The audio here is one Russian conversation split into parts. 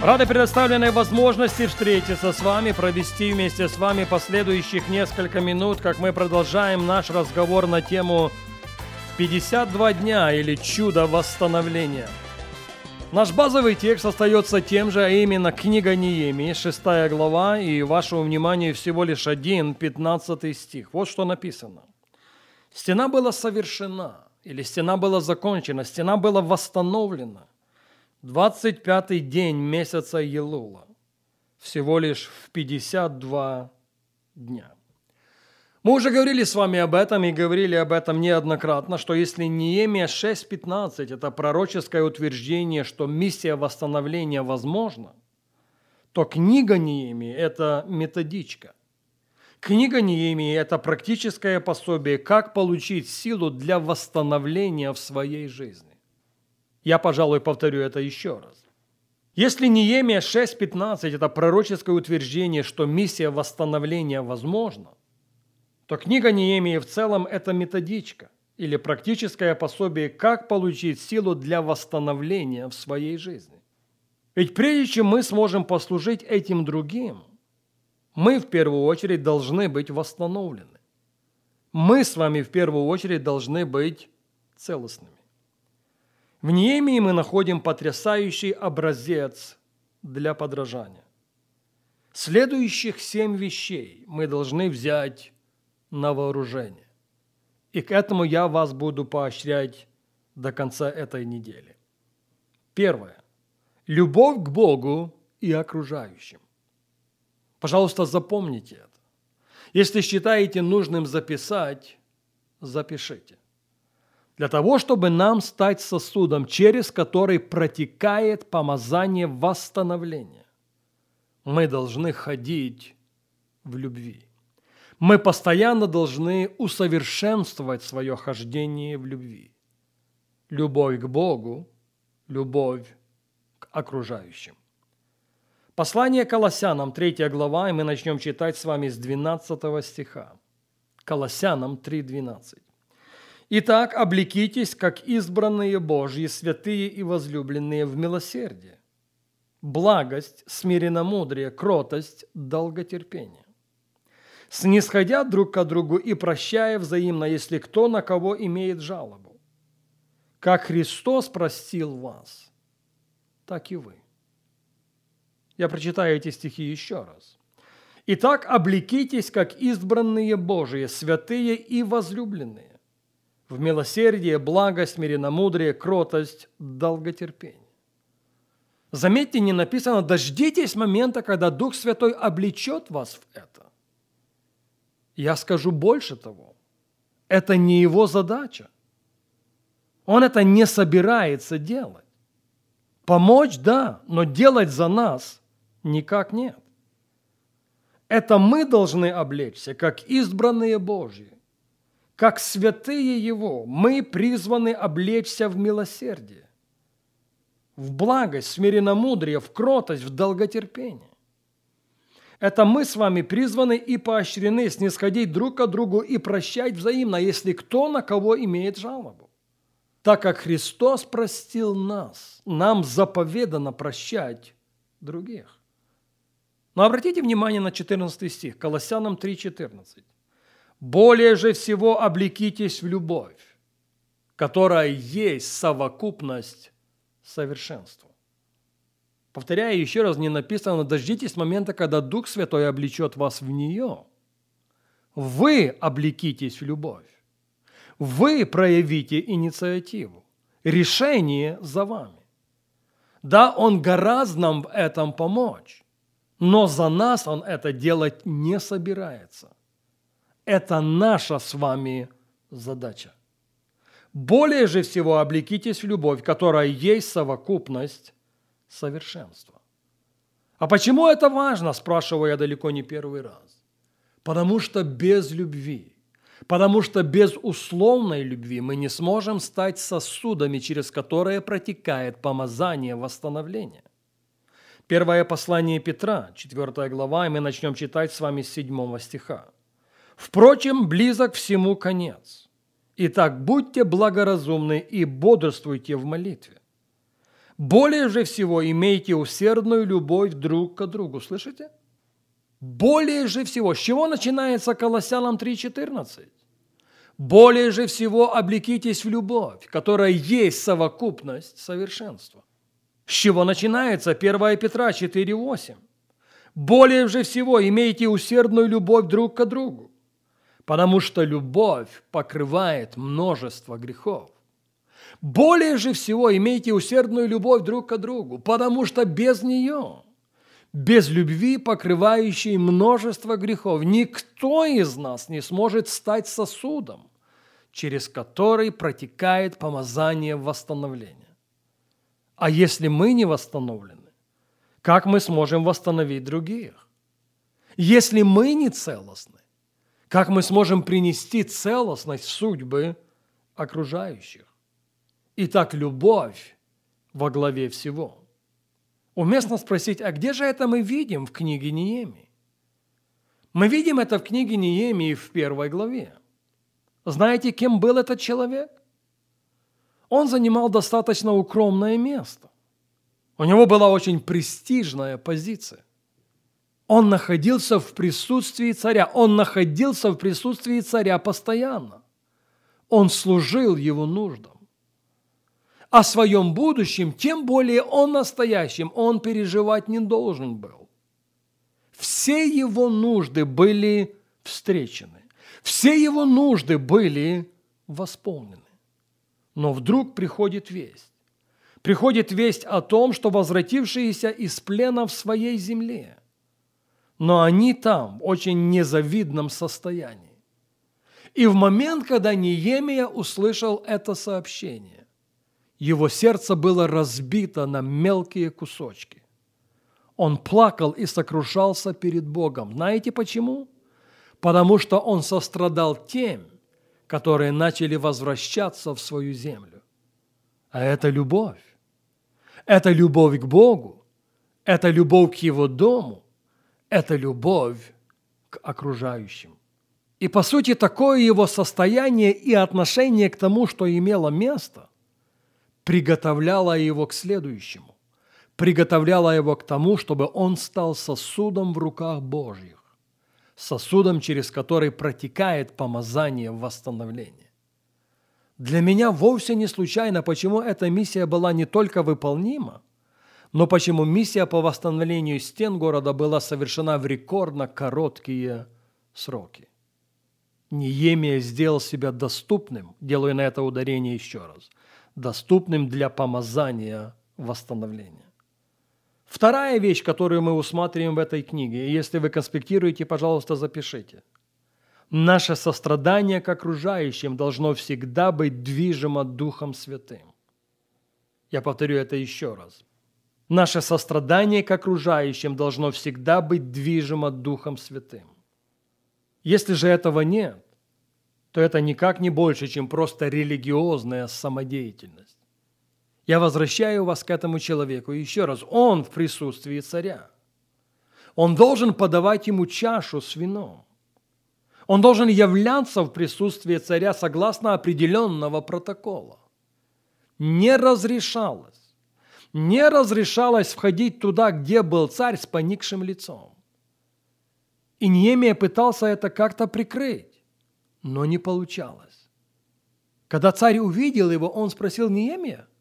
Рады предоставленной возможности встретиться с вами, провести вместе с вами последующих несколько минут, как мы продолжаем наш разговор на тему «52 дня» или «Чудо восстановления». Наш базовый текст остается тем же, а именно книга Неемии, 6 глава, и вашему вниманию всего лишь один, 15 стих. Вот что написано. Стена была совершена, или стена была закончена, стена была восстановлена. 25-й день месяца Елула, всего лишь в 52 дня. Мы уже говорили с вами об этом и говорили об этом неоднократно, что если Неемия 6.15 – это пророческое утверждение, что миссия восстановления возможна, то книга Неемии – это методичка. Книга Неемии – это практическое пособие, как получить силу для восстановления в своей жизни. Я, пожалуй, повторю это еще раз. Если Неемия 6.15 – это пророческое утверждение, что миссия восстановления возможна, то книга Неемии в целом – это методичка или практическое пособие, как получить силу для восстановления в своей жизни. Ведь прежде чем мы сможем послужить этим другим, мы в первую очередь должны быть восстановлены. Мы с вами в первую очередь должны быть целостными. В Неемии мы находим потрясающий образец для подражания. Следующих семь вещей мы должны взять на вооружение. И к этому я вас буду поощрять до конца этой недели. Первое. Любовь к Богу и окружающим. Пожалуйста, запомните это. Если считаете нужным записать, запишите. Для того, чтобы нам стать сосудом, через который протекает помазание восстановления, мы должны ходить в любви. Мы постоянно должны усовершенствовать свое хождение в любви. Любовь к Богу, любовь к окружающим. Послание Колоссянам, 3 глава, и мы начнем читать с вами с 12 стиха. Колоссянам 3.12. «Итак, облекитесь, как избранные Божьи, святые и возлюбленные в милосердие, благость, смиренномудрие, кротость, долготерпение, снисходя друг к другу и прощая взаимно, если кто на кого имеет жалобу. Как Христос простил вас, так и вы». Я прочитаю эти стихи еще раз. «Итак, облекитесь, как избранные Божии, святые и возлюбленные, в милосердие, благость, смиренномудрие, кротость, долготерпение». Заметьте, не написано «дождитесь момента, когда Дух Святой облечет вас в это». Я скажу больше того. Это не его задача. Он это не собирается делать. Помочь – да, но делать за нас Никак нет. Это мы должны облечься, как избранные Божьи, как святые Его. Мы призваны облечься в милосердие, в благость, в смиренномудрие, в кротость, в долготерпение. Это мы с вами призваны и поощрены снисходить друг к другу и прощать взаимно, если кто на кого имеет жалобу. Так как Христос простил нас, нам заповедано прощать других. Но обратите внимание на 14 стих, Колоссянам 3.14. «Более же всего облекитесь в любовь, которая есть совокупность совершенства». Повторяю еще раз, не написано, дождитесь момента, когда Дух Святой облечет вас в нее. Вы облекитесь в любовь. Вы проявите инициативу. Решение за вами. Да, Он гораздо нам в этом помочь. Но за нас Он это делать не собирается. Это наша с вами задача. Более же всего облекитесь в любовь, которая есть совокупность совершенства. А почему это важно, спрашиваю я далеко не первый раз. Потому что без любви, потому что без условной любви мы не сможем стать сосудами, через которые протекает помазание восстановления. Первое послание Петра, 4 глава, и мы начнем читать с вами с 7 стиха. «Впрочем, близок всему конец. Итак, будьте благоразумны и бодрствуйте в молитве. Более же всего имейте усердную любовь друг к другу». Слышите? Более же всего. С чего начинается Колоссянам 3.14? Более же всего облекитесь в любовь, которая есть совокупность совершенства. С чего начинается 1 Петра 4.8? Более же всего имейте усердную любовь друг к другу, потому что любовь покрывает множество грехов. Более же всего имейте усердную любовь друг к другу, потому что без нее, без любви, покрывающей множество грехов, никто из нас не сможет стать сосудом, через который протекает помазание восстановления. А если мы не восстановлены, как мы сможем восстановить других? Если мы не целостны, как мы сможем принести целостность судьбы окружающих? Итак, любовь во главе всего. Уместно спросить, а где же это мы видим в книге Неемии? Мы видим это в книге Неемии в первой главе. Знаете, кем был этот человек? он занимал достаточно укромное место. У него была очень престижная позиция. Он находился в присутствии царя. Он находился в присутствии царя постоянно. Он служил его нуждам. О своем будущем, тем более о настоящем, он переживать не должен был. Все его нужды были встречены. Все его нужды были восполнены. Но вдруг приходит весть. Приходит весть о том, что возвратившиеся из плена в своей земле, но они там в очень незавидном состоянии. И в момент, когда Неемия услышал это сообщение, его сердце было разбито на мелкие кусочки. Он плакал и сокрушался перед Богом. Знаете почему? Потому что он сострадал тем, которые начали возвращаться в свою землю. А это любовь. Это любовь к Богу. Это любовь к Его дому. Это любовь к окружающим. И по сути такое его состояние и отношение к тому, что имело место, приготовляло его к следующему. Приготовляло его к тому, чтобы он стал сосудом в руках Божьих сосудом, через который протекает помазание восстановления. Для меня вовсе не случайно, почему эта миссия была не только выполнима, но почему миссия по восстановлению стен города была совершена в рекордно короткие сроки. Неемия сделал себя доступным, делаю на это ударение еще раз, доступным для помазания восстановления. Вторая вещь, которую мы усматриваем в этой книге, если вы конспектируете, пожалуйста, запишите. Наше сострадание к окружающим должно всегда быть движимо Духом Святым. Я повторю это еще раз. Наше сострадание к окружающим должно всегда быть движимо Духом Святым. Если же этого нет, то это никак не больше, чем просто религиозная самодеятельность. Я возвращаю вас к этому человеку еще раз. Он в присутствии царя. Он должен подавать ему чашу с вином. Он должен являться в присутствии царя согласно определенного протокола. Не разрешалось. Не разрешалось входить туда, где был царь с поникшим лицом. И Неемия пытался это как-то прикрыть, но не получалось. Когда царь увидел его, он спросил Неемия –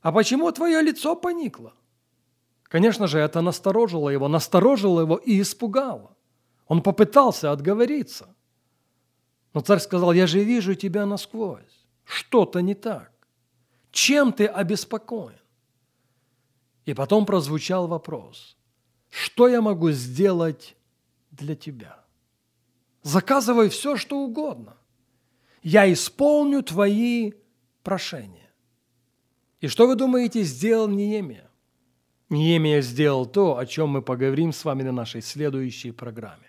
а почему твое лицо поникло? Конечно же, это насторожило его, насторожило его и испугало. Он попытался отговориться. Но царь сказал, я же вижу тебя насквозь. Что-то не так. Чем ты обеспокоен? И потом прозвучал вопрос, что я могу сделать для тебя? Заказывай все, что угодно. Я исполню твои прошения. И что вы думаете, сделал Неемия? Неемия сделал то, о чем мы поговорим с вами на нашей следующей программе.